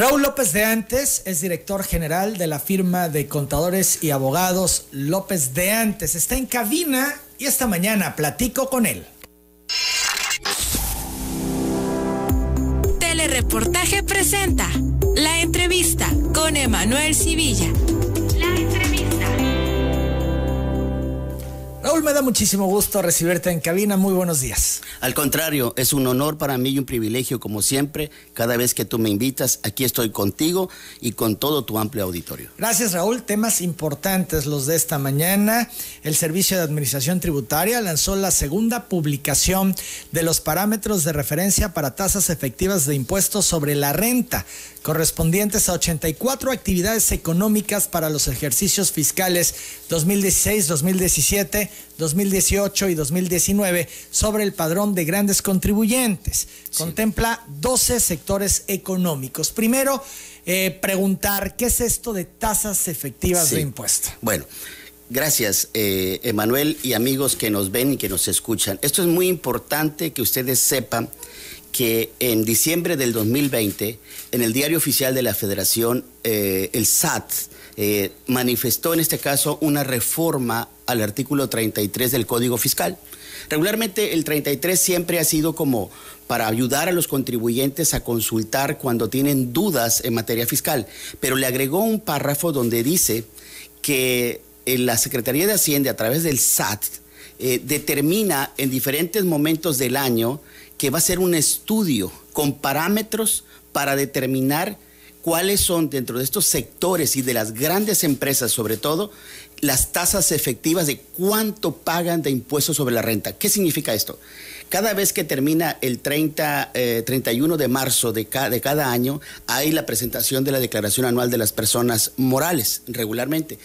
Raúl López de Antes es director general de la firma de contadores y abogados López de Antes. Está en cabina y esta mañana platico con él. Telereportaje presenta la entrevista con Emanuel Civilla. Raúl, me da muchísimo gusto recibirte en cabina. Muy buenos días. Al contrario, es un honor para mí y un privilegio, como siempre. Cada vez que tú me invitas, aquí estoy contigo y con todo tu amplio auditorio. Gracias, Raúl. Temas importantes los de esta mañana. El Servicio de Administración Tributaria lanzó la segunda publicación de los parámetros de referencia para tasas efectivas de impuestos sobre la renta, correspondientes a 84 actividades económicas para los ejercicios fiscales 2016, 2017, 2018 y 2019 sobre el padrón de grandes contribuyentes. Contempla 12 sectores económicos. Primero, eh, preguntar, ¿qué es esto de tasas efectivas de impuesto? Bueno. Gracias, eh, Emanuel y amigos que nos ven y que nos escuchan. Esto es muy importante que ustedes sepan que en diciembre del 2020, en el diario oficial de la Federación, eh, el SAT eh, manifestó en este caso una reforma al artículo 33 del Código Fiscal. Regularmente el 33 siempre ha sido como para ayudar a los contribuyentes a consultar cuando tienen dudas en materia fiscal, pero le agregó un párrafo donde dice que en la Secretaría de Hacienda a través del SAT eh, determina en diferentes momentos del año que va a ser un estudio con parámetros para determinar cuáles son dentro de estos sectores y de las grandes empresas sobre todo las tasas efectivas de cuánto pagan de impuestos sobre la renta. ¿Qué significa esto? Cada vez que termina el 30, 31 eh, de marzo de, de cada año, hay la presentación de la declaración anual de las personas morales regularmente.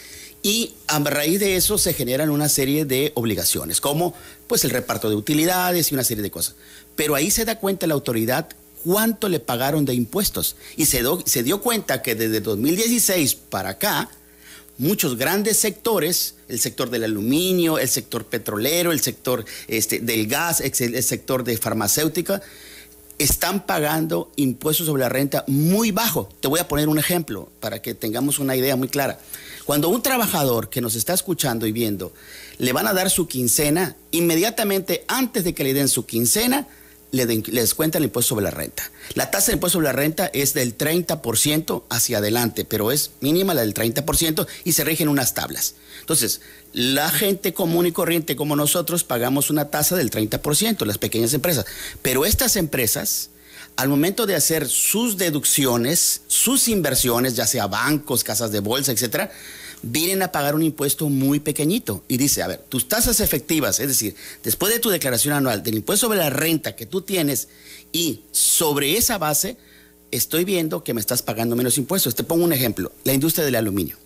Y a raíz de eso se generan una serie de obligaciones, como pues el reparto de utilidades y una serie de cosas. Pero ahí se da cuenta la autoridad cuánto le pagaron de impuestos. Y se, se dio cuenta que desde 2016 para acá, muchos grandes sectores, el sector del aluminio, el sector petrolero, el sector este, del gas, el sector de farmacéutica, están pagando impuestos sobre la renta muy bajo. Te voy a poner un ejemplo para que tengamos una idea muy clara. Cuando un trabajador que nos está escuchando y viendo le van a dar su quincena, inmediatamente antes de que le den su quincena, le, descuenta el impuesto sobre la renta. La tasa de impuesto sobre la renta es del 30% hacia adelante, pero es mínima la del 30% y se rigen unas tablas. Entonces, la gente común y corriente como nosotros pagamos una tasa del 30%, las pequeñas empresas. Pero estas empresas, al momento de hacer sus deducciones, sus inversiones, ya sea bancos, casas de bolsa, etcétera, vienen a pagar un impuesto muy pequeñito. Y dice, a ver, tus tasas efectivas, es decir, después de tu declaración anual del impuesto sobre la renta que tú tienes y sobre esa base, estoy viendo que me estás pagando menos impuestos. Te pongo un ejemplo, la industria del aluminio.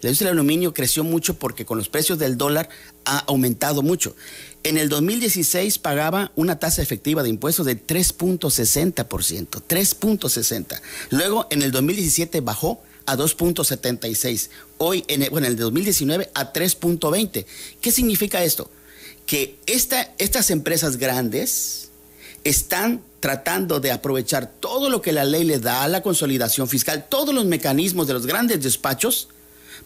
La industria del aluminio creció mucho porque con los precios del dólar ha aumentado mucho. En el 2016 pagaba una tasa efectiva de impuestos de 3.60%, 3.60. Luego en el 2017 bajó a 2.76. Hoy, en el, bueno, en el 2019 a 3.20. ¿Qué significa esto? Que esta, estas empresas grandes están tratando de aprovechar todo lo que la ley le da a la consolidación fiscal, todos los mecanismos de los grandes despachos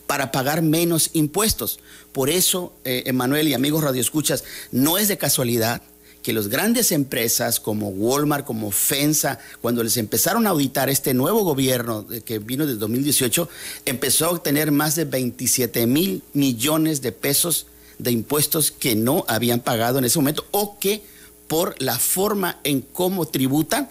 para pagar menos impuestos. Por eso, eh, Emanuel y amigos radioescuchas, no es de casualidad que las grandes empresas como Walmart, como FENSA, cuando les empezaron a auditar este nuevo gobierno que vino desde 2018, empezó a obtener más de 27 mil millones de pesos de impuestos que no habían pagado en ese momento o que por la forma en cómo tributan,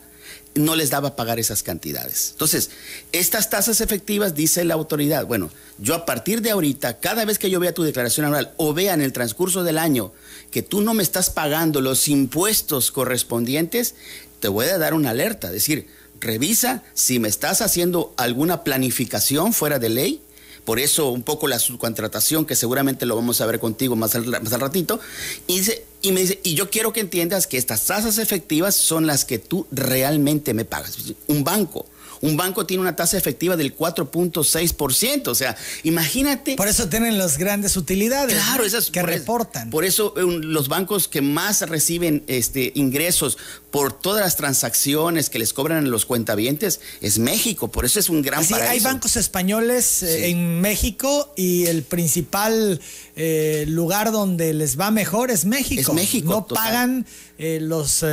no les daba pagar esas cantidades. Entonces, estas tasas efectivas, dice la autoridad, bueno, yo a partir de ahorita, cada vez que yo vea tu declaración anual o vea en el transcurso del año que tú no me estás pagando los impuestos correspondientes, te voy a dar una alerta, es decir, revisa si me estás haciendo alguna planificación fuera de ley, por eso un poco la subcontratación, que seguramente lo vamos a ver contigo más al, más al ratito, y, dice, y me dice, y yo quiero que entiendas que estas tasas efectivas son las que tú realmente me pagas. Un banco Un banco tiene una tasa efectiva del 4.6%. O sea, imagínate. Por eso tienen las grandes utilidades claro, esas, que reportan. por eso los bancos que más reciben este, ingresos por todas las transacciones que les cobran los cuentavientes es México. Por eso es un gran Sí, hay bancos españoles eh, en México y el principal eh, lugar donde les va mejor es México. Es México. No pagan eh, los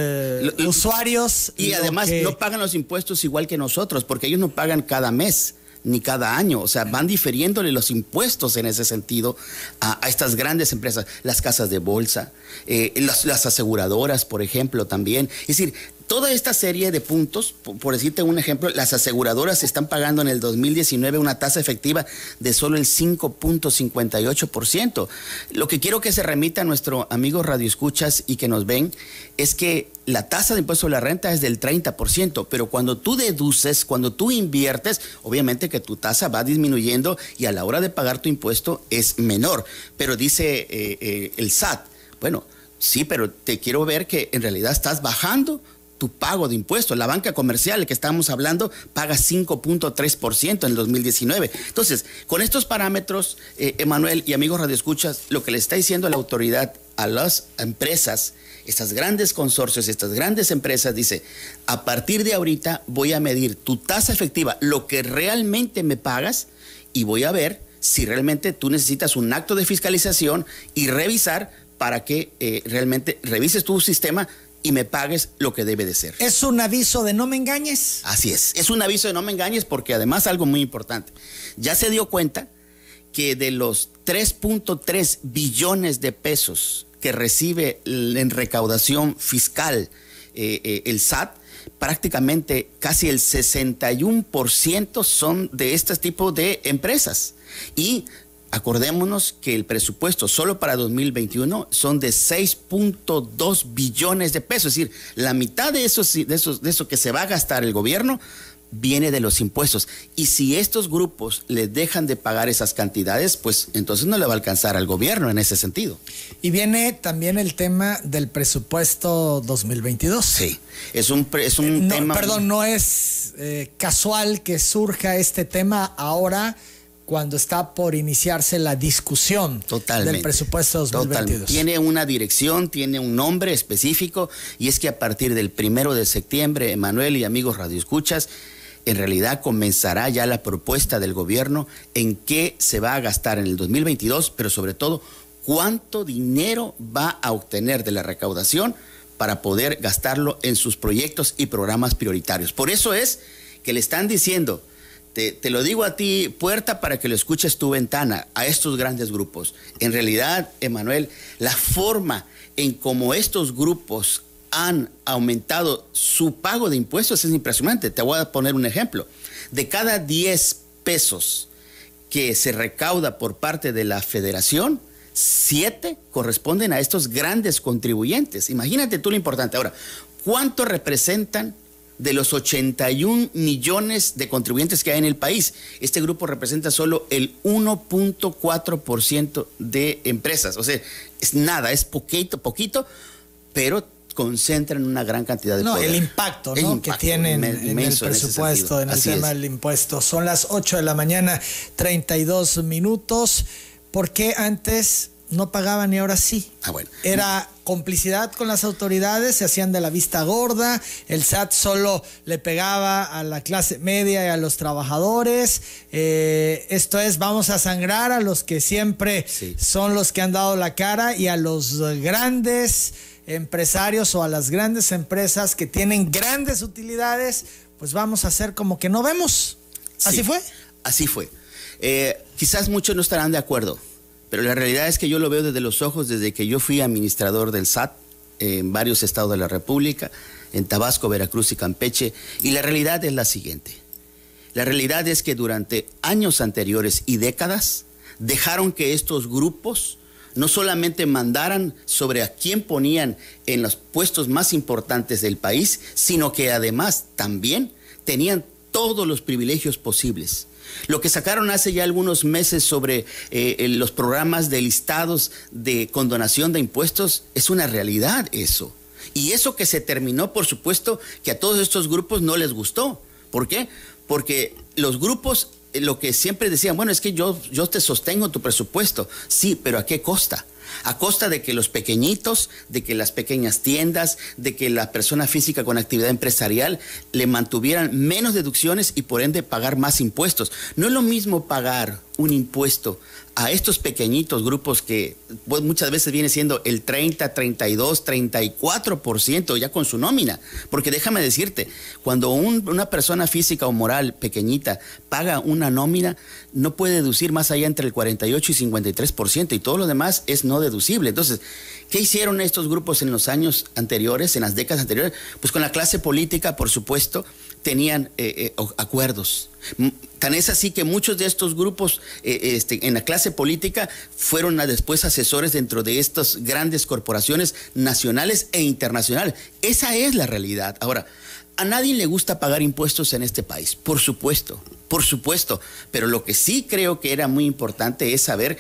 usuarios. Y además no pagan los impuestos igual que nosotros, porque ellos no pagan cada mes ni cada año. O sea, van difiriéndole los impuestos en ese sentido a, estas grandes empresas, las casas de bolsa, las, las, aseguradoras, por ejemplo, también. Es decir, toda esta serie de puntos, por, decirte un ejemplo, las aseguradoras están pagando en el 2019 una tasa efectiva de solo el 5.58%. Lo que quiero que se remita a nuestro amigo Radio Escuchas y que nos ven es que la tasa de impuesto sobre la renta es del 30%, pero cuando tú deduces, cuando tú inviertes, obviamente que tu tasa va disminuyendo y a la hora de pagar tu impuesto es menor. Pero dice eh, eh, el SAT, bueno, sí, pero te quiero ver que en realidad estás bajando tu pago de impuestos. La banca comercial, que estamos hablando, paga 5.3% en el 2019. Entonces, con estos parámetros, eh, Emanuel y amigos radioescuchas, lo que le está diciendo la autoridad a las empresas, estas grandes consorcios, estas grandes empresas, dice, a partir de ahorita voy a medir tu tasa efectiva, lo que realmente me pagas, y voy a ver si realmente tú necesitas un acto de fiscalización y revisar para que eh, realmente revises tu sistema y me pagues lo que debe de ser. Es un aviso de no me engañes. Así es, es un aviso de no me engañes porque además algo muy importante, ya se dio cuenta que de los 3.3 billones de pesos que recibe en recaudación fiscal eh, eh, el SAT, prácticamente casi el 61% son de este tipo de empresas. Y Acordémonos que el presupuesto solo para 2021 son de 6.2 billones de pesos, es decir, la mitad de, esos, de, esos, de eso que se va a gastar el gobierno viene de los impuestos. Y si estos grupos le dejan de pagar esas cantidades, pues entonces no le va a alcanzar al gobierno en ese sentido. Y viene también el tema del presupuesto 2022. Sí, es un, es un tema... Perdón, no es eh, casual que surja este tema ahora cuando está por iniciarse la discusión del presupuesto 2022. Tiene una dirección, tiene un nombre específico y es que a partir del primero de septiembre, Emanuel y amigos radioescuchas, en realidad comenzará ya la propuesta del gobierno en qué se va a gastar en el 2022, pero sobre todo cuánto dinero va a obtener de la recaudación para poder gastarlo en sus proyectos y programas prioritarios. Por eso es que le están diciendo, te, lo digo a ti, puerta para que lo escuches tu ventana, a estos grandes grupos. En realidad, Emanuel, la forma en cómo estos grupos han aumentado su pago de impuestos es impresionante. Te voy a poner un ejemplo. De cada 10 pesos que se recauda por parte de la federación, 7 corresponden a estos grandes contribuyentes. Imagínate tú lo importante. Ahora, ¿cuánto representan de los 81 millones de contribuyentes que hay en el país. Este grupo representa solo el 1.4% de empresas. O sea, es nada, es poquito, poquito, pero concentran una gran cantidad de No, el impacto, que tienen en el presupuesto, en, el tema del impuesto. Son las 8 de la mañana, 32 minutos. ¿Por qué antes no pagaban y ahora sí. Ah, bueno. Era complicidad con las autoridades, se hacían de la vista gorda, el SAT solo le pegaba a la clase media y a los trabajadores. Eh, esto es, vamos a sangrar a los que siempre son los que han dado la cara y a los grandes empresarios o a las grandes empresas que tienen grandes utilidades, pues vamos a hacer como que no vemos. ¿Así fue? Así fue. Eh, quizás muchos no estarán de acuerdo pero la realidad es que yo lo veo desde los ojos desde que yo fui administrador del SAT en varios estados de la República, en Tabasco, Veracruz y Campeche, y la realidad es la siguiente. La realidad es que durante años anteriores y décadas dejaron que estos grupos no solamente mandaran sobre a quién ponían en los puestos más importantes del país, sino que además también tenían todos los privilegios posibles. Lo que sacaron hace ya algunos meses sobre eh, los programas de listados de condonación de impuestos es una realidad eso. Y eso que se terminó, por supuesto, que a todos estos grupos no les gustó. ¿Por qué? porque los grupos eh, lo que siempre decían, bueno, es que yo, yo te sostengo tu presupuesto. Sí, pero ¿a qué costa? A costa de que los pequeñitos, de que las pequeñas tiendas, de que la persona física con actividad empresarial le mantuvieran menos deducciones y por ende pagar más impuestos. No es lo mismo pagar un impuesto a estos pequeñitos grupos que pues, muchas veces viene siendo el 30, 32, 34% ya con su nómina. Porque déjame decirte, cuando una persona física o moral pequeñita paga una nómina, no puede deducir más allá entre el 48 y 53% y todo lo demás es no deducible. Entonces, ¿qué hicieron estos grupos en los años anteriores, en las décadas anteriores? Pues con la clase política, por supuesto, tenían eh, eh, acuerdos. Tan es así que muchos de estos grupos eh, este, en la clase política fueron después asesores dentro de estas grandes corporaciones nacionales e internacionales. Esa es la realidad. Ahora, a nadie le gusta pagar impuestos en este país, por supuesto, por supuesto. Pero lo que sí creo que era muy importante es saber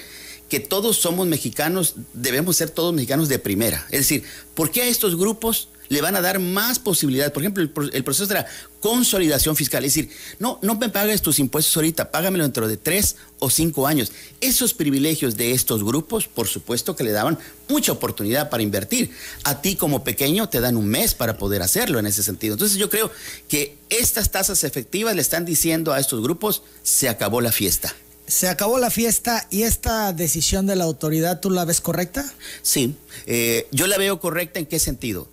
que todos somos mexicanos, debemos ser todos mexicanos de primera. Es decir, ¿por qué a estos grupos le van a dar más posibilidades. Por ejemplo, el, proceso de la consolidación fiscal. Es decir, no, no me pagues tus impuestos ahorita, págamelo dentro de tres o cinco años. Esos privilegios de estos grupos, por supuesto que le daban mucha oportunidad para invertir. A ti como pequeño te dan un mes para poder hacerlo en ese sentido. Entonces yo creo que estas tasas efectivas le están diciendo a estos grupos, se acabó la fiesta. Se acabó la fiesta y esta decisión de la autoridad, ¿tú la ves correcta? Sí, eh, yo la veo correcta en qué sentido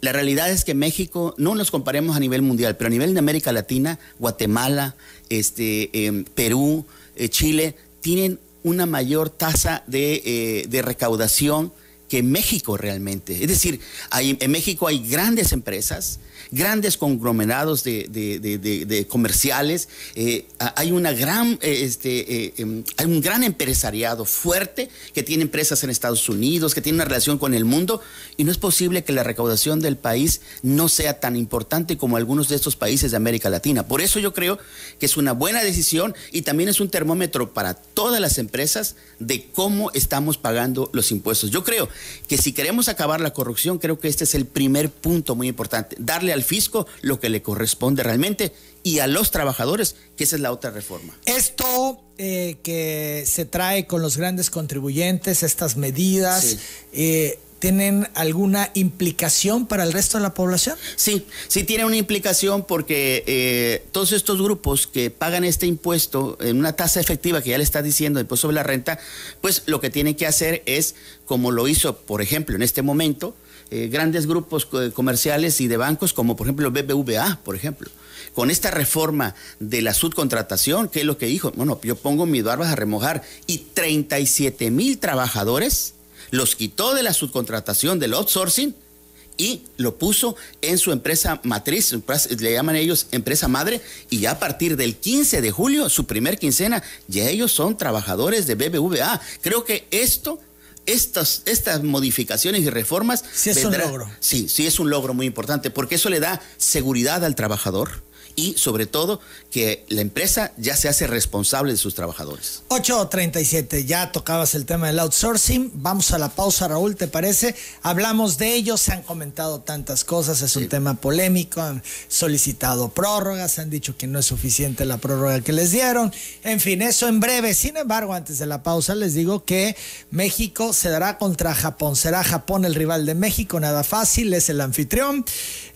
la realidad es que México, no nos comparemos a nivel mundial, pero a nivel de América Latina, Guatemala, este, em, Perú, eh, Chile, tienen una mayor tasa de, eh, de recaudación que México realmente. Es decir, en México hay grandes empresas, grandes conglomerados de, comerciales, eh, hay, una gran, eh, este, eh, em, hay un gran empresariado fuerte que tiene empresas en Estados Unidos, que tiene una relación con el mundo, y no es posible que la recaudación del país no sea tan importante como algunos de estos países de América Latina. Por eso yo creo que es una buena decisión y también es un termómetro para todas las empresas de cómo estamos pagando los impuestos. Yo creo que si queremos acabar la corrupción, creo que este es el primer punto muy importante, darle al fisco lo que le corresponde realmente y a los trabajadores, que esa es la otra reforma. Esto eh, que se trae con los grandes contribuyentes, estas medidas, eh, ¿tienen alguna implicación para el resto de la población? Sí, sí tiene una implicación porque eh, todos estos grupos que pagan este impuesto en una tasa efectiva que ya le está diciendo el impuesto sobre la renta, pues lo que tienen que hacer es, como lo hizo, por ejemplo, en este momento, eh, grandes grupos comerciales y de bancos como por ejemplo BBVA, por ejemplo. Con esta reforma de la subcontratación, ¿qué es lo que dijo? Bueno, yo pongo mis barbas a remojar y 37 mil trabajadores los quitó de la subcontratación, del outsourcing, y lo puso en su empresa matriz, le llaman ellos empresa madre, y ya a partir del 15 de julio, su primer quincena, ya ellos son trabajadores de BBVA. Creo que esto estas, estas modificaciones y reformas. Sí, es un logro. Sí, sí, es un logro muy importante, porque eso le da seguridad al trabajador y sobre todo que la empresa ya se hace responsable de sus trabajadores. 8.37, ya tocabas el tema del outsourcing, vamos a la pausa Raúl, ¿te parece? Hablamos de ello, se han comentado tantas cosas, es un tema polémico, han solicitado prórrogas, han dicho que no es suficiente la prórroga que les dieron, en fin, eso en breve, sin embargo, antes de la pausa les digo que México se dará contra Japón, será Japón el rival de México, nada fácil, es el anfitrión,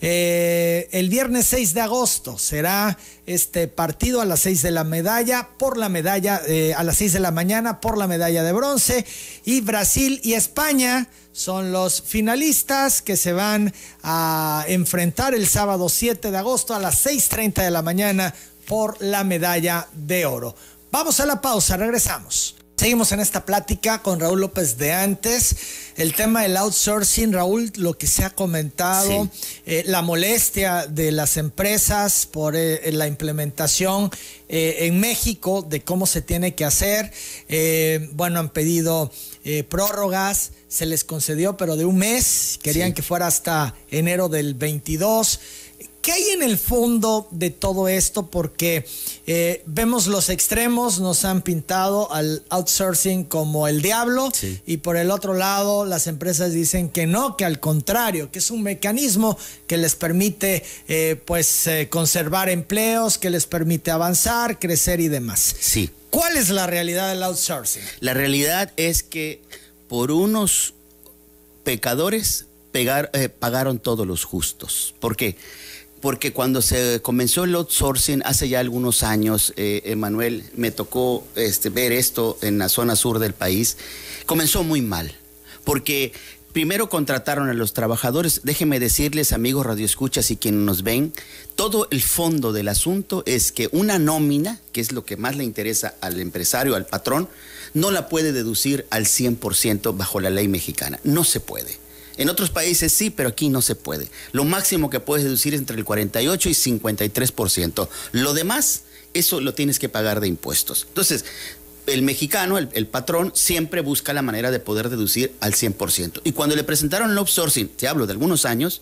eh, el viernes 6 de agosto será este partido a las 6 de la medalla, por la medalla, eh, a las 6 de la mañana, por la medalla de bronce. Y Brasil y España son los finalistas que se van a enfrentar el sábado 7 de agosto a las 6.30 de la mañana por la medalla de oro. Vamos a la pausa, regresamos. Seguimos en esta plática con Raúl López de antes. El tema del outsourcing, Raúl, lo que se ha comentado, eh, la molestia de las empresas por eh, la implementación eh, en México de cómo se tiene que hacer. bueno, han pedido prórrogas, se les concedió, pero de un mes, querían que fuera hasta enero del 22. ¿Qué hay en el fondo de todo esto? Porque eh, vemos los extremos, nos han pintado al outsourcing como el diablo y por el otro lado las empresas dicen que no, que al contrario, que es un mecanismo que les permite eh, pues eh, conservar empleos, que les permite avanzar, crecer y demás. Sí. ¿Cuál es la realidad del outsourcing? La realidad es que por unos pecadores pagaron todos los justos. ¿Por qué? Porque cuando se comenzó el outsourcing hace ya algunos años, eh, Emanuel, me tocó este, ver esto en la zona sur del país, comenzó muy mal, porque primero contrataron a los trabajadores, déjenme decirles, amigos radioescuchas y quienes nos ven, todo el fondo del asunto es que una nómina, que es lo que más le interesa al empresario, al patrón, no la puede deducir al 100% bajo la ley mexicana, no se puede. En otros países sí, pero aquí no se puede. Lo máximo que puedes deducir es entre el 48 y 53%. Lo demás, eso lo tienes que pagar de impuestos. Entonces, el mexicano, el, patrón, siempre busca la manera de poder deducir al 100%. Y cuando le presentaron el outsourcing, te hablo de algunos años,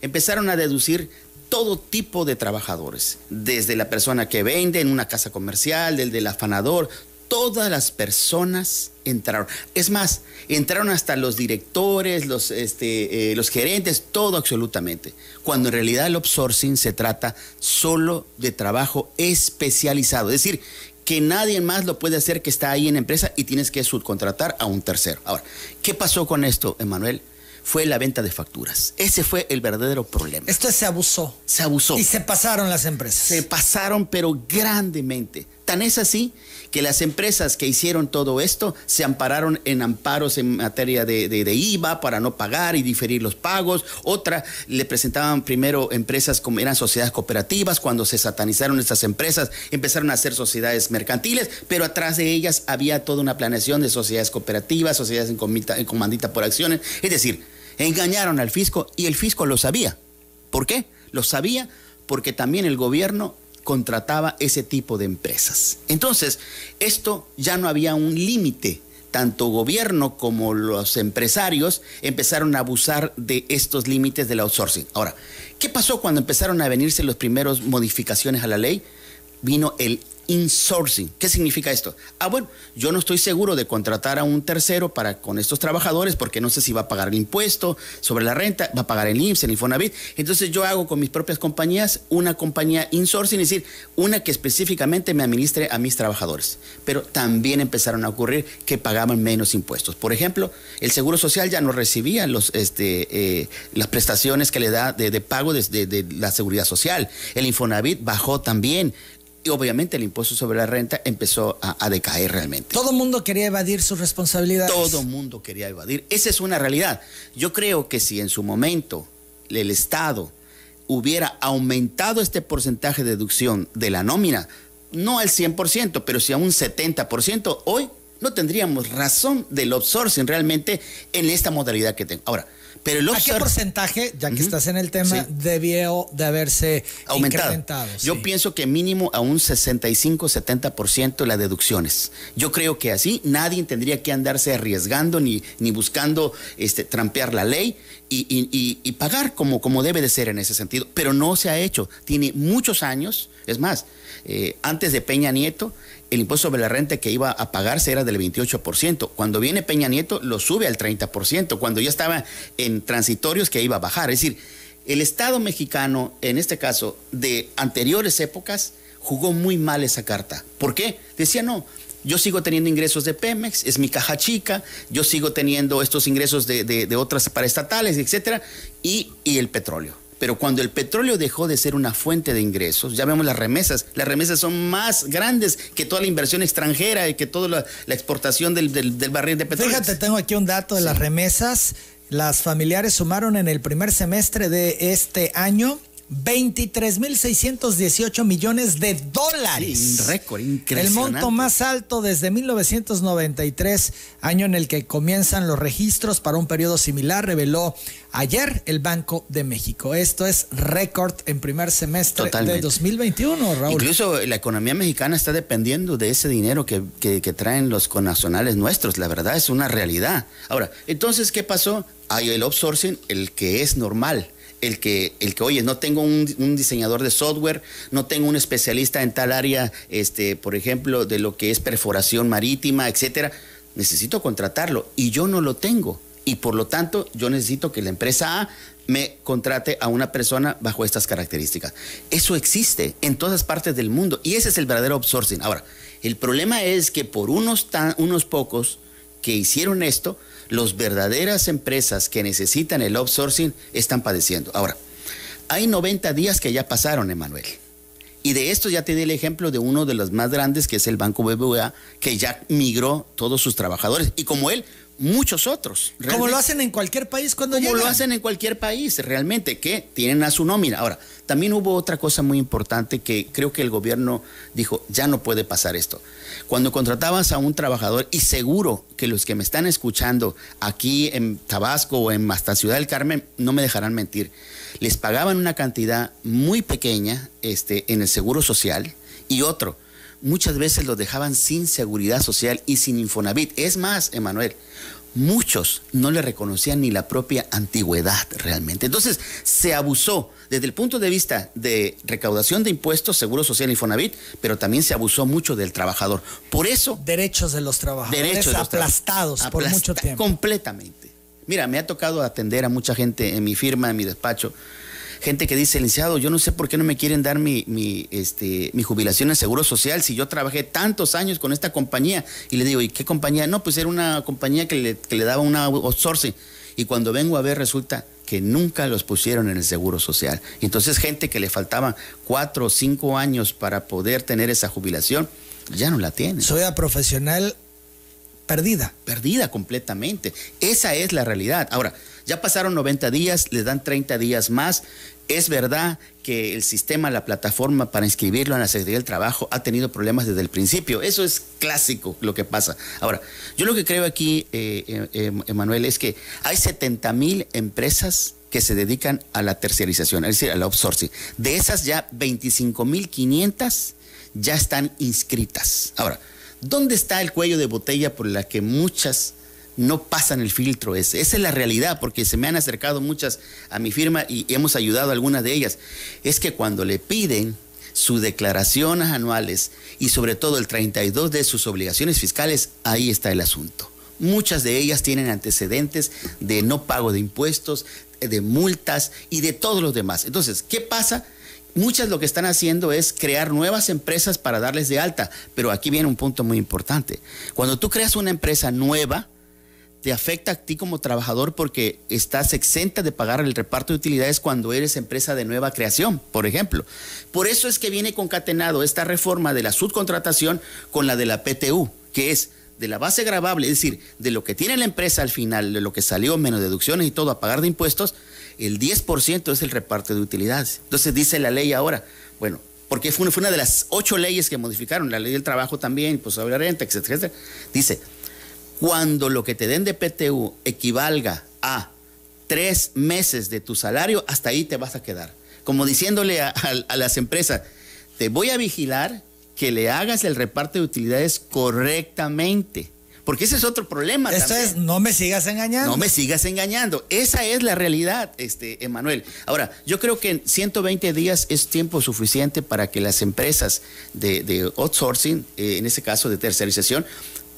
empezaron a deducir todo tipo de trabajadores, desde la persona que vende en una casa comercial, del del afanador, todas las personas entraron. Es más, entraron hasta los directores, los, este, eh, los gerentes, todo absolutamente. Cuando en realidad el outsourcing se trata solo de trabajo especializado. Es decir, que nadie más lo puede hacer que está ahí en empresa y tienes que subcontratar a un tercero. Ahora, ¿qué pasó con esto, Emanuel? Fue la venta de facturas. Ese fue el verdadero problema. Esto se abusó. Se abusó. Y se pasaron las empresas. Se pasaron, pero grandemente. Tan es así que las empresas que hicieron todo esto se ampararon en amparos en materia de, IVA para no pagar y diferir los pagos. Otra, le presentaban primero empresas como eran sociedades cooperativas. Cuando se satanizaron estas empresas, empezaron a ser sociedades mercantiles, pero atrás de ellas había toda una planeación de sociedades cooperativas, sociedades en, en comandita por acciones. Es decir, engañaron al fisco y el fisco lo sabía. ¿Por qué? Lo sabía porque también el gobierno contrataba ese tipo de empresas. Entonces, esto ya no había un límite. Tanto gobierno como los empresarios empezaron a abusar de estos límites del outsourcing. Ahora, ¿qué pasó cuando empezaron a venirse las primeras modificaciones a la ley? Vino el insourcing. ¿Qué significa esto? Ah, bueno, yo no estoy seguro de contratar a un tercero para con estos trabajadores porque no sé si va a pagar el impuesto sobre la renta, va a pagar el IMSS, el Infonavit. Entonces yo hago con mis propias compañías una compañía insourcing, es decir, una que específicamente me administre a mis trabajadores. Pero también empezaron a ocurrir que pagaban menos impuestos. Por ejemplo, el Seguro Social ya no recibía los, este, eh, las prestaciones que le da de, pago desde de la Seguridad Social. El Infonavit bajó también y obviamente el impuesto sobre la renta empezó a, decaer realmente. Todo el mundo quería evadir sus responsabilidades. Todo el mundo quería evadir. Esa es una realidad. Yo creo que si en su momento el Estado hubiera aumentado este porcentaje de deducción de la nómina, no al 100%, pero si a un 70%, hoy no tendríamos razón del outsourcing realmente en esta modalidad que tengo. Ahora, pero ¿A qué porcentaje, ya que estás en el tema, debió de haberse aumentado? Yo pienso que mínimo a un 65-70% las deducciones. Yo creo que así nadie tendría que andarse arriesgando ni, ni buscando este, trampear la ley y, pagar como, como debe de ser en ese sentido. Pero no se ha hecho. Tiene muchos años. Es más, eh, antes de Peña Nieto, el impuesto sobre la renta que iba a pagarse era del 28%. Cuando viene Peña Nieto, lo sube al 30%. Cuando ya estaba en transitorios, que iba a bajar. Es decir, el Estado mexicano, en este caso, de anteriores épocas, jugó muy mal esa carta. ¿Por qué? Decía, no, yo sigo teniendo ingresos de Pemex, es mi caja chica, yo sigo teniendo estos ingresos de, de, otras paraestatales, etcétera, y el petróleo. Pero cuando el petróleo dejó de ser una fuente de ingresos, ya vemos las remesas, las remesas son más grandes que toda la inversión extranjera y que toda la, exportación del, barril de petróleo. Fíjate, tengo aquí un dato de las remesas. Las familiares sumaron en el primer semestre de este año 23.618 millones de dólares. Sí, un récord increíble. El monto más alto desde 1993, año en el que comienzan los registros para un periodo similar, reveló ayer el Banco de México. Esto es récord en primer semestre de 2021, Raúl. Incluso la economía mexicana está dependiendo de ese dinero que, que, que traen los connacionales nuestros. La verdad es una realidad. Ahora, entonces, ¿qué pasó? Hay el outsourcing, el que es normal el que, el que oye, no tengo un, diseñador de software, no tengo un especialista en tal área, este, por ejemplo, de lo que es perforación marítima, etcétera. Necesito contratarlo y yo no lo tengo. Y por lo tanto, yo necesito que la empresa A me contrate a una persona bajo estas características. Eso existe en todas partes del mundo y ese es el verdadero outsourcing. Ahora, el problema es que por unos, unos pocos que hicieron esto, las verdaderas empresas que necesitan el outsourcing están padeciendo. Ahora, hay 90 días que ya pasaron, Emanuel. Y de esto ya te di el ejemplo de uno de los más grandes, que es el Banco BBVA, que ya migró todos sus trabajadores. Y como él, muchos otros. Como lo hacen en cualquier país cuando Como lo hacen en cualquier país, realmente, que tienen a su nómina. Ahora, también hubo otra cosa muy importante que creo que el gobierno dijo, ya no puede pasar esto. Cuando contratabas a un trabajador, y seguro que los que me están escuchando aquí en Tabasco o en hasta Ciudad del Carmen no me dejarán mentir, les pagaban una cantidad muy pequeña este, en el seguro social y otro muchas veces los dejaban sin seguridad social y sin Infonavit. Es más, Emanuel, muchos no le reconocían ni la propia antigüedad realmente. Entonces, se abusó desde el punto de vista de recaudación de impuestos, seguro social y Infonavit, pero también se abusó mucho del trabajador. Por eso... Derechos de los trabajadores derechos aplastados por mucho tiempo. Completamente. Mira, me ha tocado atender a mucha gente en mi firma, en mi despacho, gente que dice, licenciado, yo no sé por qué no me quieren dar mi, mi, este, mi jubilación en Seguro Social si yo trabajé tantos años con esta compañía. Y le digo, ¿y qué compañía? No, pues era una compañía que le, que le daba una outsourcing. Y cuando vengo a ver, resulta que nunca los pusieron en el Seguro Social. Entonces, gente que le faltaban cuatro o cinco años para poder tener esa jubilación, ya no la tiene. Soy a profesional perdida. Perdida completamente. Esa es la realidad. Ahora, ya pasaron 90 días, les dan 30 días más. Es verdad que el sistema, la plataforma para inscribirlo en la Secretaría del Trabajo ha tenido problemas desde el principio. Eso es clásico lo que pasa. Ahora, yo lo que creo aquí, eh, eh, eh, Emanuel, es que hay 70 mil empresas que se dedican a la terciarización, es decir, a la outsourcing. De esas ya 25 mil 500 ya están inscritas. Ahora, ¿dónde está el cuello de botella por la que muchas no pasan el filtro. Esa es la realidad, porque se me han acercado muchas a mi firma y hemos ayudado a algunas de ellas. Es que cuando le piden sus declaraciones anuales y sobre todo el 32 de sus obligaciones fiscales, ahí está el asunto. Muchas de ellas tienen antecedentes de no pago de impuestos, de multas y de todos los demás. Entonces, ¿qué pasa? Muchas lo que están haciendo es crear nuevas empresas para darles de alta, pero aquí viene un punto muy importante. Cuando tú creas una empresa nueva, te afecta a ti como trabajador porque estás exenta de pagar el reparto de utilidades cuando eres empresa de nueva creación, por ejemplo. Por eso es que viene concatenado esta reforma de la subcontratación con la de la PTU, que es de la base grabable, es decir, de lo que tiene la empresa al final, de lo que salió menos deducciones y todo a pagar de impuestos, el 10% es el reparto de utilidades. Entonces dice la ley ahora, bueno, porque fue una, de las ocho leyes que modificaron, la ley del trabajo también, pues sobre renta, etcétera, etcétera. Dice, cuando lo que te den de PTU equivalga a tres meses de tu salario, hasta ahí te vas a quedar. Como diciéndole a, las empresas, te voy a vigilar que le hagas el reparto de utilidades correctamente. Porque ese es otro problema. Esto es, no me sigas engañando. No me sigas engañando. Esa es la realidad, este, Emanuel. Ahora, yo creo que en 120 días es tiempo suficiente para que las empresas de, outsourcing, eh, en este caso de tercerización,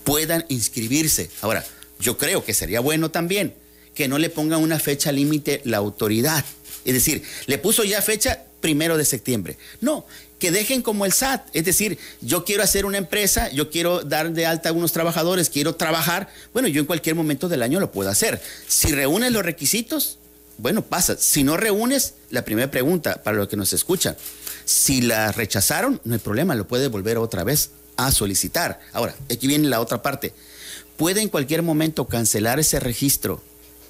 puedan inscribirse. Ahora, yo creo que sería bueno también que no le ponga una fecha límite la autoridad. Es decir, le puso ya fecha primero de septiembre. No, que dejen como el SAT. Es decir, yo quiero hacer una empresa, yo quiero dar de alta a unos trabajadores, quiero trabajar. Bueno, yo en cualquier momento del año lo puedo hacer. Si reúnes los requisitos, bueno, pasa. Si no reúnes, la primera pregunta para los que nos escuchan, si la rechazaron, no hay problema, lo puede volver otra vez a solicitar. Ahora, aquí viene la otra parte. ¿Puede en cualquier momento cancelar ese registro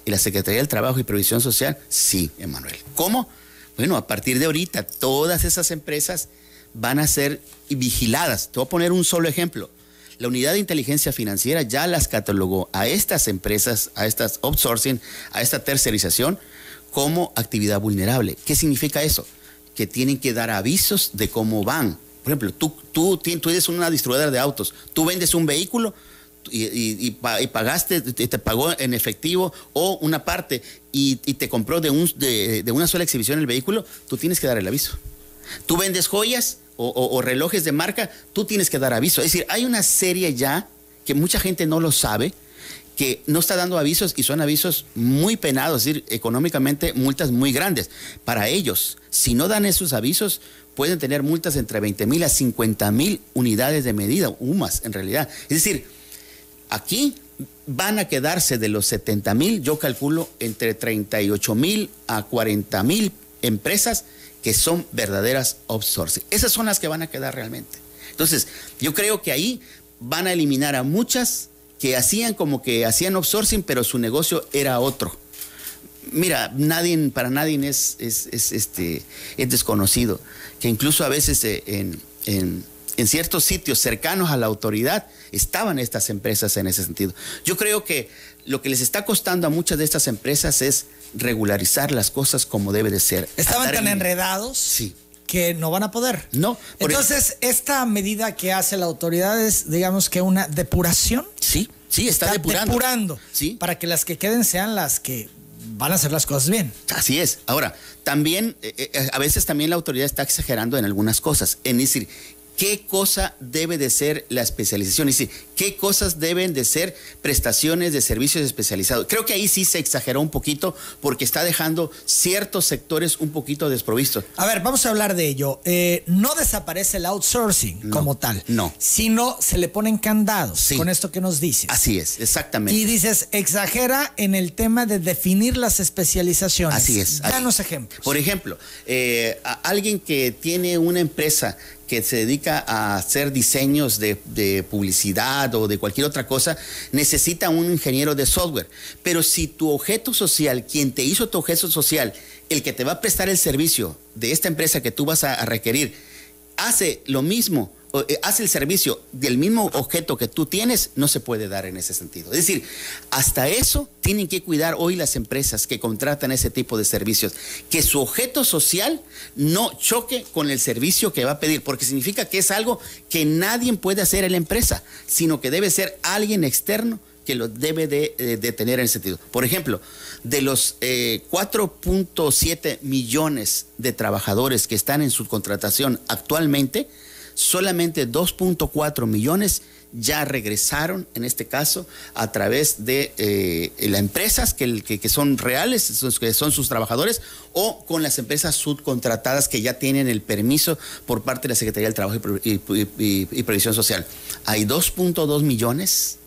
y la Secretaría del Trabajo y Previsión Social? Sí, Emanuel. ¿Cómo? Bueno, a partir de ahorita, todas esas empresas van a ser vigiladas. Te voy a poner un solo ejemplo. La unidad de inteligencia financiera ya las catalogó a estas empresas, a estas outsourcing, a esta tercerización, como actividad vulnerable. ¿Qué significa eso? Que tienen que dar avisos de cómo van por ejemplo, tú, tú, tú eres una distribuidora de autos, tú vendes un vehículo, y, pagaste, te, pagó en efectivo o una parte y, te compró de, un, de, una sola exhibición el vehículo, tú tienes que dar el aviso. Tú vendes joyas o, relojes de marca, tú tienes que dar aviso. Es decir, hay una serie ya que mucha gente no lo sabe, que no está dando avisos y son avisos muy penados, es decir, económicamente multas muy grandes. Para ellos, si no dan esos avisos, pueden tener multas entre 20 mil a 50 mil unidades de medida, UMAS en realidad. Es decir, aquí van a quedarse de los 70 mil, yo calculo entre 38 mil a 40 mil empresas que son verdaderas outsourcing. Esas son las que van a quedar realmente. Entonces, yo creo que ahí van a eliminar a muchas que hacían como que hacían outsourcing, pero su negocio era otro. Mira, nadie, para nadie es, es, este, es desconocido que incluso a veces eh, en, en, en ciertos sitios cercanos a la autoridad estaban estas empresas en ese sentido. Yo creo que lo que les está costando a muchas de estas empresas es regularizar las cosas como debe de ser. Estaban tan enredados. Sí que no van a poder. No. Entonces, esta medida que hace la autoridad es, digamos que una depuración. Sí, sí, está, depurando. Depurando. Sí. Para que las que queden sean las que van a hacer las cosas bien. Así es. Ahora, también, eh, eh, a veces también la autoridad está exagerando en algunas cosas. En decir, qué cosa debe de ser la especialización, es decir, qué cosas deben de ser prestaciones de servicios especializados. Creo que ahí sí se exageró un poquito porque está dejando ciertos sectores un poquito desprovistos. A ver, vamos a hablar de ello. Eh, no desaparece el outsourcing como tal, no. sino se le ponen candados con esto que nos dices. Así es, exactamente. Y dices, exagera en el tema de definir las especializaciones. Así es. Danos ejemplos. Por ejemplo, eh, alguien que tiene una empresa que se dedica a hacer diseños de, publicidad o de cualquier otra cosa, necesita un ingeniero de software. Pero si tu objeto social, quien te hizo tu objeto social, el que te va a prestar el servicio de esta empresa que tú vas a requerir, hace lo mismo eh, hace el servicio del mismo objeto que tú tienes, no se puede dar en ese sentido. Es decir, hasta eso tienen que cuidar hoy las empresas que contratan ese tipo de servicios, que su objeto social no choque con el servicio que va a pedir, porque significa que es algo que nadie puede hacer en la empresa, sino que debe ser alguien externo que lo debe de, eh, tener en ese sentido. Por ejemplo, de los 4.7 eh, millones de trabajadores que están en su contratación actualmente, solamente 2.4 millones ya regresaron, en este caso, a través de eh, las empresas que, son reales, que son sus trabajadores, o con las empresas subcontratadas que ya tienen el permiso por parte de la Secretaría del Trabajo y Previsión Social. Hay 2.2 millones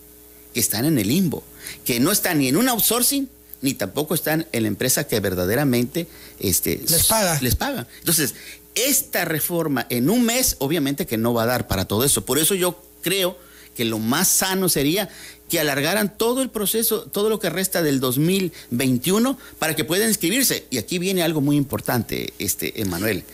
que están en el limbo, que no están ni en un outsourcing, ni tampoco están en la empresa que verdaderamente este, les paga. Les paga. Entonces, esta reforma en un mes, obviamente que no va a dar para todo eso. Por eso yo creo que lo más sano sería que alargaran todo el proceso, todo lo que resta del 2021 para que puedan inscribirse. Y aquí viene algo muy importante, este, Emanuel.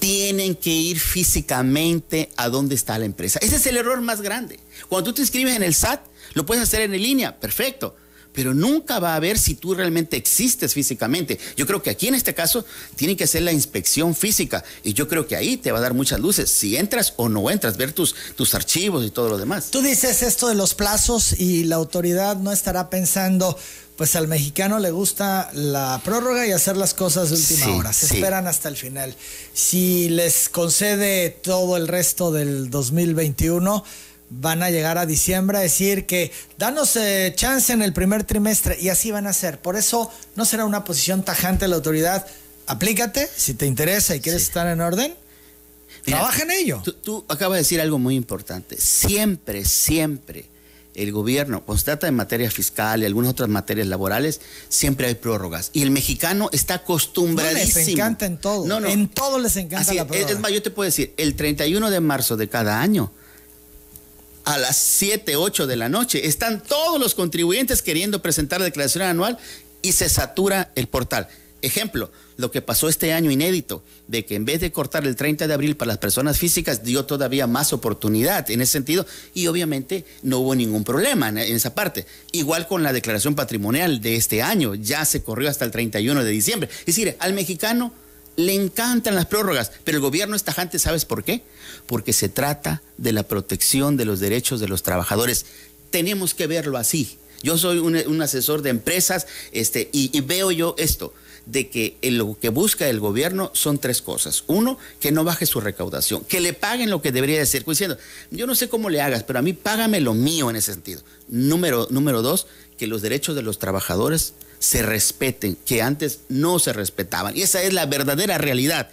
Tienen que ir físicamente a donde está la empresa. Ese es el error más grande. Cuando tú te inscribes en el SAT, lo puedes hacer en línea, perfecto pero nunca va a ver si tú realmente existes físicamente. Yo creo que aquí en este caso tiene que hacer la inspección física y yo creo que ahí te va a dar muchas luces, si entras o no entras, ver tus, tus archivos y todo lo demás. Tú dices esto de los plazos y la autoridad no estará pensando, pues al mexicano le gusta la prórroga y hacer las cosas de última hora. Se esperan hasta el final. Si les concede todo el resto del 2021, van a llegar a diciembre a decir que danos eh, chance en el primer trimestre y así van a ser. Por eso no será una posición tajante de la autoridad. Aplícate si te interesa y quieres estar en orden. trabaja en ello. Tú, acabas de decir algo muy importante. Siempre, siempre el gobierno, cuando se trata de materia fiscal y algunas otras materias laborales, siempre hay prórrogas. Y el mexicano está acostumbradísimo. les encanta en todo. No, En todo les encanta la prórroga. Es más, yo te puedo decir, el 31 de marzo de cada año a las 7, 8 de la noche. Están todos los contribuyentes queriendo presentar la declaración anual y se satura el portal. Ejemplo, lo que pasó este año inédito, de que en vez de cortar el 30 de abril para las personas físicas, dio todavía más oportunidad en ese sentido y obviamente no hubo ningún problema en, esa parte. Igual con la declaración patrimonial de este año, ya se corrió hasta el 31 de diciembre. Es decir, al mexicano le encantan las prórrogas, pero el gobierno es tajante, ¿sabes por qué? Porque se trata de la protección de los derechos de los trabajadores. tenemos que verlo así. Yo soy un, asesor de empresas este, y, veo yo esto de que lo que busca el gobierno son tres cosas. Uno, que no baje su recaudación, que le paguen lo que debería de ser, diciendo, yo no sé cómo le hagas, pero a mí págame lo mío en ese sentido. Número, número dos, que los derechos de los trabajadores se respeten, que antes no se respetaban. Y esa es la verdadera realidad,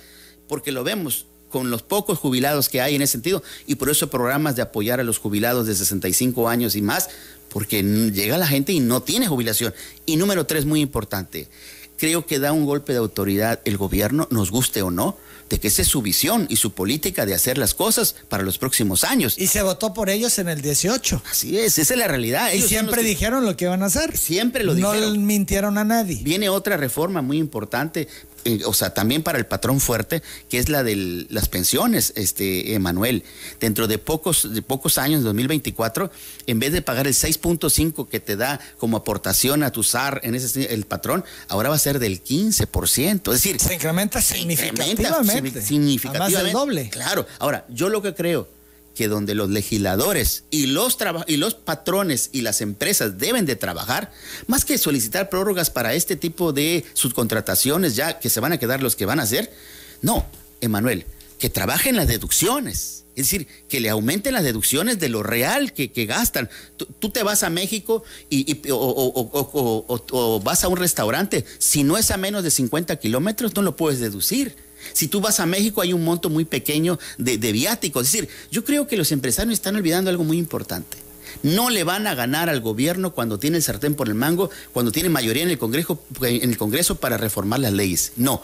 porque lo vemos con los pocos jubilados que hay en ese sentido, y por eso programas de apoyar a los jubilados de 65 años y más, porque llega la gente y no tiene jubilación. Y número tres, muy importante, creo que da un golpe de autoridad el gobierno, nos guste o no, de que esa es su visión y su política de hacer las cosas para los próximos años. Y se votó por ellos en el 18. Así es, esa es la realidad. y siempre dijeron lo que iban a hacer. Siempre lo dijeron. No mintieron a nadie. Viene otra reforma muy importante eh, o sea, también para el patrón fuerte, que es la de las pensiones, este, Emanuel. Dentro de pocos, de pocos años, 2024, en vez de pagar el 6.5 que te da como aportación a tu SAR en ese el patrón, ahora va a ser del 15%. Es decir, se incrementa significativamente. significativamente. Más del doble. Claro. Ahora, yo lo que creo que donde los legisladores y los, y los patrones y las empresas deben de trabajar, más que solicitar prórrogas para este tipo de subcontrataciones ya que se van a quedar los que van a hacer, no, Emanuel, que trabajen las deducciones. Es decir, que le aumenten las deducciones de lo real que, gastan. Tú, te vas a México y, o, o, vas a un restaurante. Si no es a menos de 50 kilómetros, no lo puedes deducir. Si tú vas a México hay un monto muy pequeño de, viáticos. Es decir, yo creo que los empresarios están olvidando algo muy importante. No le van a ganar al gobierno cuando tiene el sartén por el mango, cuando tiene mayoría en el Congreso, en el Congreso para reformar las leyes. No,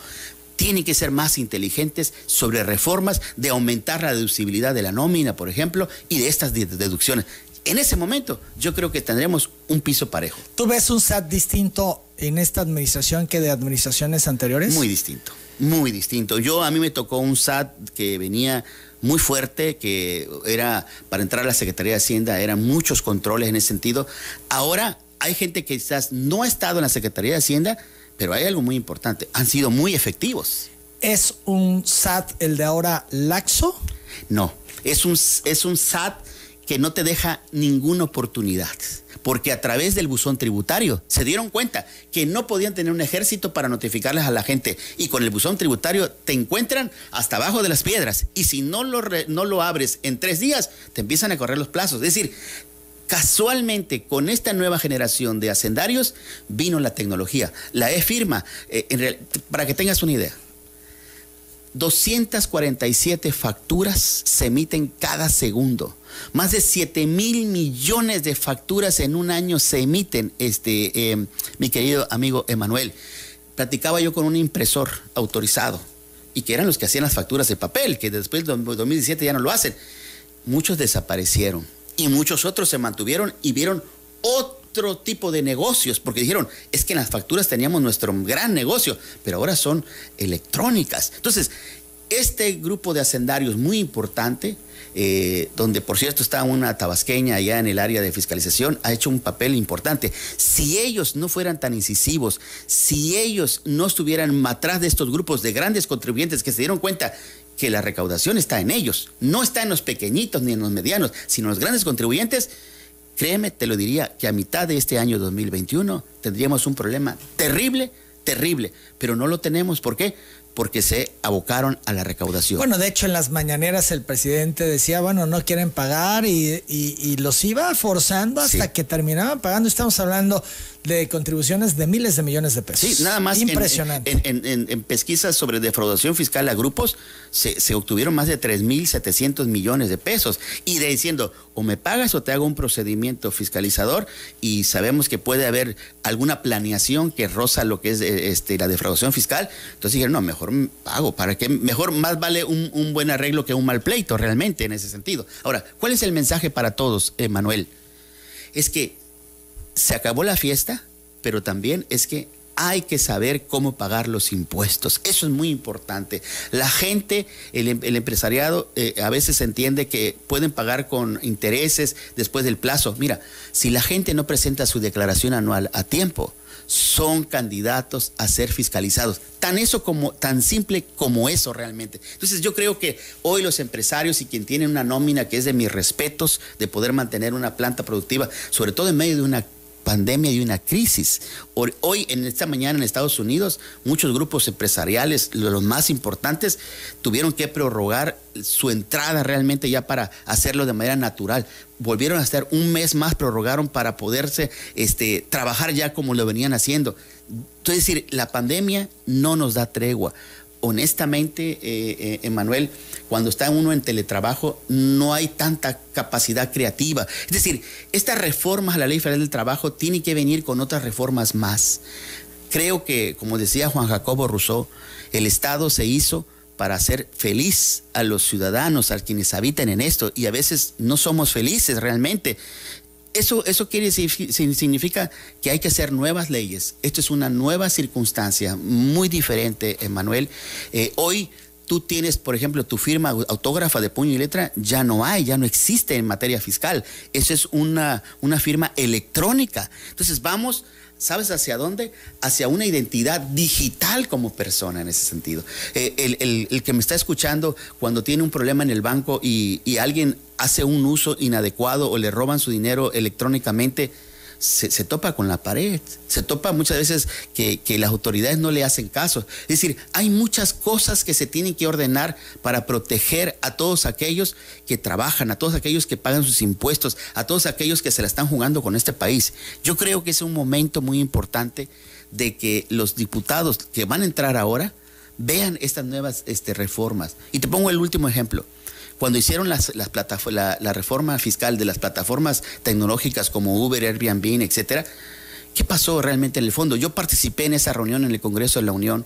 tienen que ser más inteligentes sobre reformas de aumentar la deducibilidad de la nómina, por ejemplo, y de estas deducciones. En ese momento yo creo que tendremos un piso parejo. ¿Tú ves un SAT distinto en esta administración que de administraciones anteriores? Muy distinto muy distinto. Yo a mí me tocó un SAT que venía muy fuerte, que era para entrar a la Secretaría de Hacienda, eran muchos controles en ese sentido. Ahora hay gente que quizás no ha estado en la Secretaría de Hacienda, pero hay algo muy importante, han sido muy efectivos. ¿Es un SAT el de ahora laxo? No, es un, es un SAT que no te deja ninguna oportunidad porque a través del buzón tributario se dieron cuenta que no podían tener un ejército para notificarles a la gente y con el buzón tributario te encuentran hasta abajo de las piedras y si no lo, no lo abres en tres días te empiezan a correr los plazos. Es decir, casualmente con esta nueva generación de hacendarios vino la tecnología, la e-firma, eh, para que tengas una idea. 247 facturas se emiten cada segundo. Más de 7 mil millones de facturas en un año se emiten, este, em, mi querido amigo Emanuel. Platicaba yo con un impresor autorizado y que eran los que hacían las facturas de papel, que después de 2017 ya no lo hacen. Muchos desaparecieron y muchos otros se mantuvieron y vieron otro tipo de negocios, porque dijeron, es que en las facturas teníamos nuestro gran negocio, pero ahora son electrónicas. Entonces, este grupo de hacendarios muy importante, eh, donde por cierto está una tabasqueña allá en el área de fiscalización, ha hecho un papel importante. Si ellos no fueran tan incisivos, si ellos no estuvieran atrás de estos grupos de grandes contribuyentes que se dieron cuenta que la recaudación está en ellos, no está en los pequeñitos ni en los medianos, sino en los grandes contribuyentes, créeme, te lo diría, que a mitad de este año 2021 tendríamos un problema terrible, terrible, pero no lo tenemos. ¿Por qué? Porque se abocaron a la recaudación. Bueno, de hecho en las mañaneras el presidente decía, bueno, no quieren pagar y, los iba forzando hasta que terminaban pagando. Estamos hablando de contribuciones de miles de millones de pesos. Sí, nada más. Impresionante. En, pesquisas sobre defraudación fiscal a grupos se, obtuvieron más de 3.700 millones de pesos. Y de diciendo, o me pagas o te hago un procedimiento fiscalizador y sabemos que puede haber alguna planeación que roza lo que es eh, este, la defraudación fiscal. Entonces dijeron, no, mejor pago, para que mejor más vale un, un buen arreglo que un mal pleito realmente en ese sentido. Ahora, ¿cuál es el mensaje para todos, Manuel? Es que se acabó la fiesta, pero también es que hay que saber cómo pagar los impuestos. Eso es muy importante. La gente, el, em, empresariado, eh, a veces entiende que pueden pagar con intereses después del plazo. Mira, si la gente no presenta su declaración anual a tiempo, son candidatos a ser fiscalizados. Tan eso como, tan simple como eso realmente. Entonces yo creo que hoy los empresarios y quien tiene una nómina que es de mis respetos, de poder mantener una planta productiva, sobre todo en medio de una pandemia y una crisis. Hoy, en esta mañana en Estados Unidos, muchos grupos empresariales, los más importantes, tuvieron que prorrogar su entrada realmente ya para hacerlo de manera natural. Volvieron a hacer un mes más, prorrogaron para poderse este, trabajar ya como lo venían haciendo. Es decir, la pandemia no nos da tregua honestamente, eh, Emanuel, cuando está uno en teletrabajo, no hay tanta capacidad creativa. Es decir, estas reformas a la ley federal del trabajo tienen que venir con otras reformas más. Creo que, como decía Juan Jacobo Rousseau, el Estado se hizo para hacer feliz a los ciudadanos, a quienes habitan en esto, y a veces no somos felices realmente. Eso, eso quiere significa que hay que hacer nuevas leyes. Esto es una nueva circunstancia, muy diferente, Emanuel. Eh, hoy tú tienes, por ejemplo, tu firma autógrafa de puño y letra, ya no hay, ya no existe en materia fiscal. Eso es una, una firma electrónica. Entonces vamos ¿Sabes hacia dónde? Hacia una identidad digital como persona en ese sentido. Eh, el, que me está escuchando cuando tiene un problema en el banco y, y alguien hace un uso inadecuado o le roban su dinero electrónicamente, se, topa con la pared, se topa muchas veces que, las autoridades no le hacen caso. Es decir, hay muchas cosas que se tienen que ordenar para proteger a todos aquellos que trabajan, a todos aquellos que pagan sus impuestos, a todos aquellos que se la están jugando con este país. Yo creo que es un momento muy importante de que los diputados que van a entrar ahora vean estas nuevas este, reformas. Y te pongo el último ejemplo. Cuando hicieron las, las la, la, reforma fiscal de las plataformas tecnológicas como Uber, Airbnb, etcétera, ¿qué pasó realmente en el fondo? Yo participé en esa reunión en el Congreso de la Unión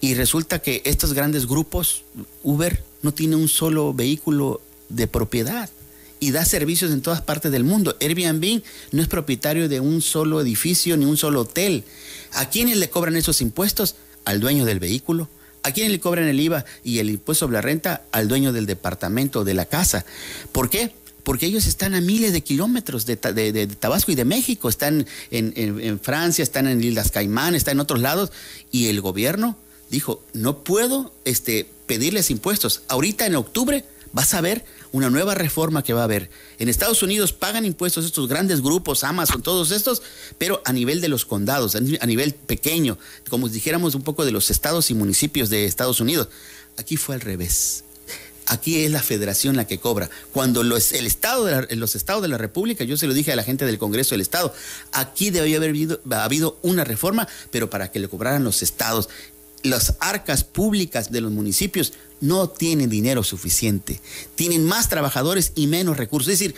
y resulta que estos grandes grupos, Uber no tiene un solo vehículo de propiedad y da servicios en todas partes del mundo. Airbnb no es propietario de un solo edificio ni un solo hotel. ¿A quiénes le cobran esos impuestos? Al dueño del vehículo, ¿A quién le cobran el IVA y el impuesto sobre la renta? Al dueño del departamento, de la casa. ¿Por qué? Porque ellos están a miles de kilómetros de, Tabasco y de México, están en, Francia, están en Islas Caimán, están en otros lados, y el gobierno dijo, no puedo este, pedirles impuestos. Ahorita en octubre vas a ver una nueva reforma que va a haber. En Estados Unidos pagan impuestos estos grandes grupos, Amazon, todos estos, pero a nivel de los condados, a nivel pequeño, como dijéramos un poco de los estados y municipios de Estados Unidos. Aquí fue al revés. Aquí es la federación la que cobra. Cuando los, el estado de los estados de la República, yo se lo dije a la gente del Congreso del Estado, aquí debería haber habido, habido una reforma, pero para que le cobraran los estados las arcas públicas de los municipios no tienen dinero suficiente, tienen más trabajadores y menos recursos. Es decir,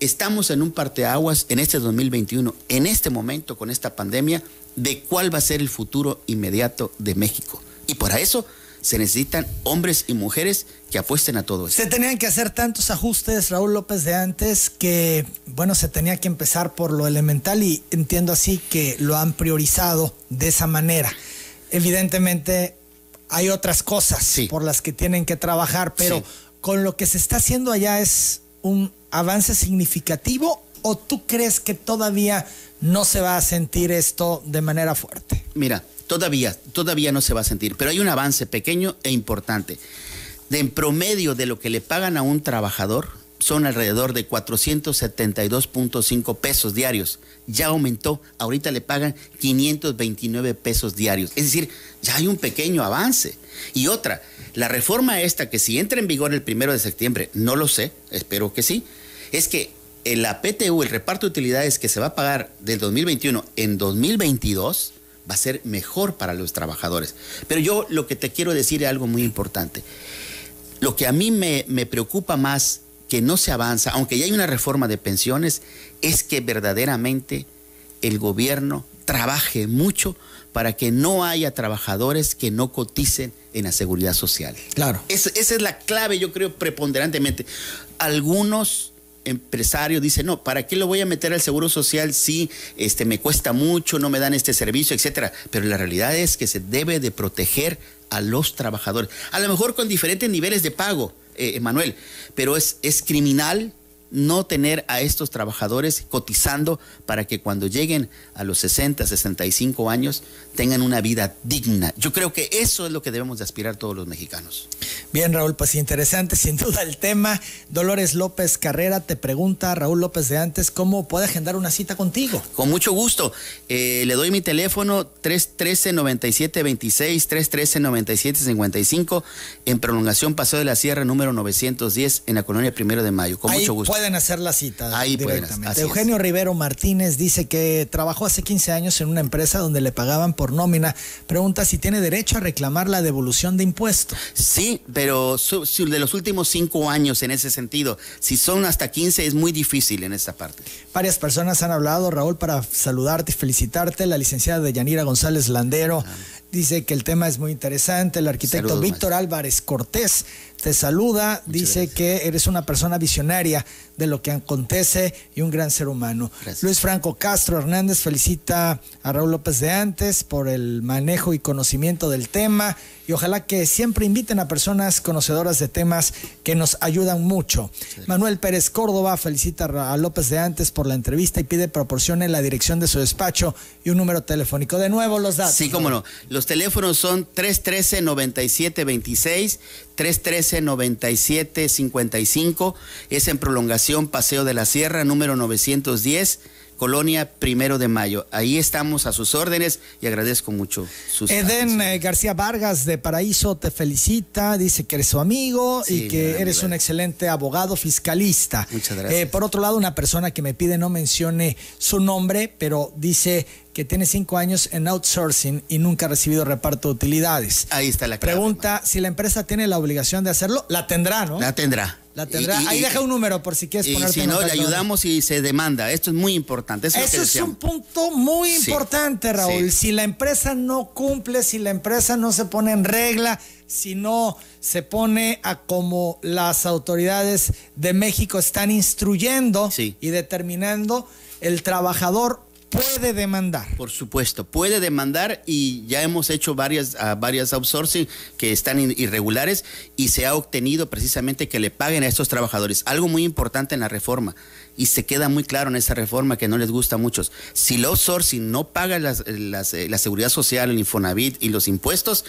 estamos en un parteaguas en este 2021, en este momento con esta pandemia, de cuál va a ser el futuro inmediato de México. Y para eso se necesitan hombres y mujeres que apuesten a todo eso. Se tenían que hacer tantos ajustes, Raúl López de antes, que bueno, se tenía que empezar por lo elemental y entiendo así que lo han priorizado de esa manera evidentemente hay otras cosas por las que tienen que trabajar, pero con lo que se está haciendo allá es un avance significativo o tú crees que todavía no se va a sentir esto de manera fuerte? Mira, todavía, todavía no se va a sentir, pero hay un avance pequeño e importante. De en promedio de lo que le pagan a un trabajador, son alrededor de 472.5 pesos diarios. Ya aumentó, ahorita le pagan 529 pesos diarios. Es decir, ya hay un pequeño avance. Y otra, la reforma esta que si entra en vigor el primero de septiembre, no lo sé, espero que sí, es que la PTU, el reparto de utilidades que se va a pagar del 2021 en 2022, va a ser mejor para los trabajadores. Pero yo lo que te quiero decir es algo muy importante. Lo que a mí me, me preocupa más que no se avanza, aunque ya hay una reforma de pensiones, es que verdaderamente el gobierno trabaje mucho para que no haya trabajadores que no coticen en la seguridad social. Claro. esa es la clave, yo creo, preponderantemente. Algunos empresarios dicen, no, ¿para qué lo voy a meter al seguro social si este, me cuesta mucho, no me dan este servicio, etcétera? Pero la realidad es que se debe de proteger a los trabajadores, a lo mejor con diferentes niveles de pago eh, Manuel, pero es, es criminal no tener a estos trabajadores cotizando para que cuando lleguen a los 60, 65 años tengan una vida digna. Yo creo que eso es lo que debemos de aspirar todos los mexicanos. Bien, Raúl, pues interesante sin duda el tema. Dolores López Carrera te pregunta, Raúl López de antes, ¿cómo puede agendar una cita contigo? Con mucho gusto. Eh, le doy mi teléfono 313-9726, 313-9755, en prolongación Paseo de la Sierra número 910, en la colonia Primero de Mayo. Con mucho gusto pueden hacer la cita Ahí directamente. Eugenio Rivero Martínez dice que trabajó hace 15 años en una empresa donde le pagaban por nómina. Pregunta si tiene derecho a reclamar la devolución de impuestos. Sí, pero de los últimos cinco años en ese sentido, si son hasta 15 es muy difícil en esta parte. Varias personas han hablado, Raúl, para saludarte y felicitarte. La licenciada de Yanira González Landero ah. dice que el tema es muy interesante. El arquitecto Víctor Álvarez Cortés te saluda, dice que eres una persona visionaria de lo que acontece y un gran ser humano. Luis Franco Castro Hernández felicita a Raúl López de Antes por el manejo y conocimiento del tema y ojalá que siempre inviten a personas conocedoras de temas que nos ayudan mucho. Manuel Pérez Córdoba felicita a López de Antes por la entrevista y pide proporcione la dirección de su despacho y un número telefónico. De nuevo los datos. Sí, cómo no. Los teléfonos son 313 9726 313-9755. Es en prolongación Paseo de la Sierra, número 910. Colonia Primero de Mayo. Ahí estamos a sus órdenes y agradezco mucho sus Eden eh, García Vargas de Paraíso te felicita, dice que eres su amigo y que eres un excelente abogado fiscalista. Muchas gracias. Eh, por otro lado, una persona que me pide no mencione su nombre, pero dice que tiene cinco años en outsourcing y nunca ha recibido reparto de utilidades. Ahí está la clave. Pregunta si la empresa tiene la obligación de hacerlo. La tendrá, ¿no? La tendrá. La tendrá. Ahí deja un número por si quieres y Si no, le ayudamos y se demanda. Esto es muy importante. Eso, es, un punto muy importante, Raúl. Si la empresa no cumple, si la empresa no se pone en regla, si no se pone a como las autoridades de México están instruyendo y determinando, el trabajador puede demandar. Por supuesto, puede demandar y ya hemos hecho varias, uh, varias outsourcing que están irregulares y se ha obtenido precisamente que le paguen a estos trabajadores. Algo muy importante en la reforma y se queda muy claro en esa reforma que no les gusta a muchos. Si el outsourcing no paga las, eh, la seguridad social, el Infonavit y los impuestos,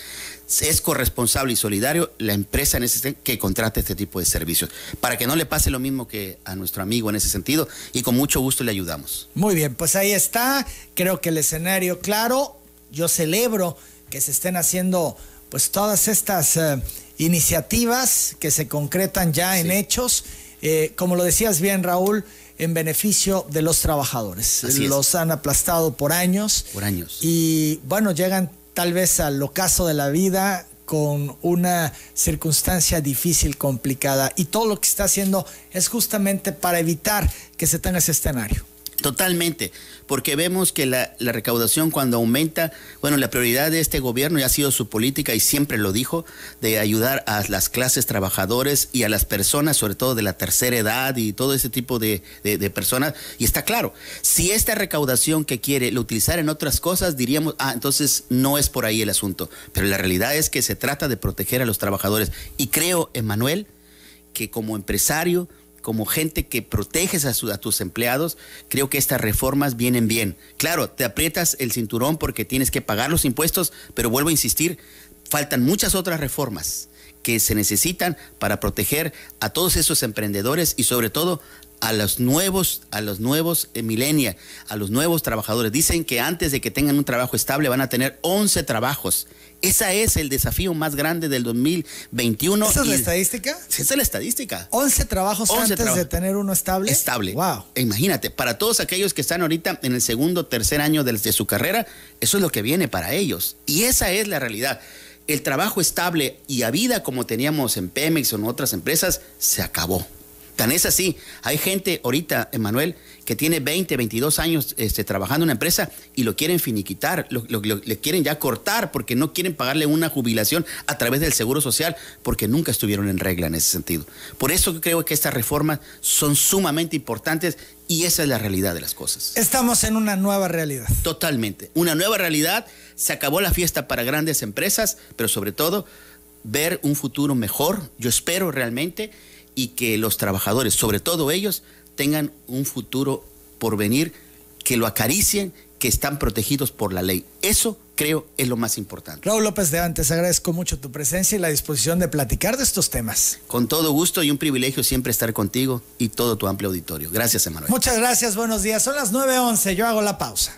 es corresponsable y solidario la empresa en ese, que contrate este tipo de servicios, para que no le pase lo mismo que a nuestro amigo en ese sentido y con mucho gusto le ayudamos. Muy bien, pues ahí está, creo que el escenario claro, yo celebro que se estén haciendo pues todas estas eh, iniciativas que se concretan ya en hechos, eh, como lo decías bien Raúl, en beneficio de los trabajadores. los han aplastado por años. Por años. Y bueno, llegan tal vez al ocaso de la vida con una circunstancia difícil, complicada. Y todo lo que está haciendo es justamente para evitar que se tenga ese escenario. Totalmente, porque vemos que la, recaudación cuando aumenta, bueno, la prioridad de este gobierno ya ha sido su política y siempre lo dijo, de ayudar a las clases trabajadores y a las personas, sobre todo de la tercera edad y todo ese tipo de, de personas. Y está claro, si esta recaudación que quiere lo utilizar en otras cosas, diríamos, ah, entonces no es por ahí el asunto. Pero la realidad es que se trata de proteger a los trabajadores. Y creo, Emanuel, que como empresario, como gente que proteges a, a, tus empleados, creo que estas reformas vienen bien. Claro, te aprietas el cinturón porque tienes que pagar los impuestos, pero vuelvo a insistir, faltan muchas otras reformas que se necesitan para proteger a todos esos emprendedores y sobre todo a los nuevos, a los nuevos eh, a los nuevos trabajadores. Dicen que antes de que tengan un trabajo estable van a tener 11 trabajos. Ese es el desafío más grande del 2021. ¿Esa es la estadística? Esa es la estadística. 11 trabajos antes de tener uno estable. Estable. Wow. Imagínate, para todos aquellos que están ahorita en el segundo, tercer año de, de su carrera, eso es lo que viene para ellos. Y esa es la realidad el trabajo estable y a vida como teníamos en Pemex o en otras empresas se acabó. Tan es así, hay gente ahorita, Emanuel, que tiene 20, 22 años este, trabajando en una empresa y lo quieren finiquitar, lo, le quieren ya cortar porque no quieren pagarle una jubilación a través del Seguro Social porque nunca estuvieron en regla en ese sentido. Por eso creo que estas reformas son sumamente importantes y esa es la realidad de las cosas. Estamos en una nueva realidad. Totalmente, una nueva realidad. Se acabó la fiesta para grandes empresas, pero sobre todo ver un futuro mejor, yo espero realmente y que los trabajadores, sobre todo ellos, tengan un futuro por venir, que lo acaricien, que están protegidos por la ley. Eso creo es lo más importante. Raúl López de Antes, agradezco mucho tu presencia y la disposición de platicar de estos temas. Con todo gusto y un privilegio siempre estar contigo y todo tu amplio auditorio. Gracias, Emanuel. Muchas gracias, buenos días. Son las 9.11, yo hago la pausa.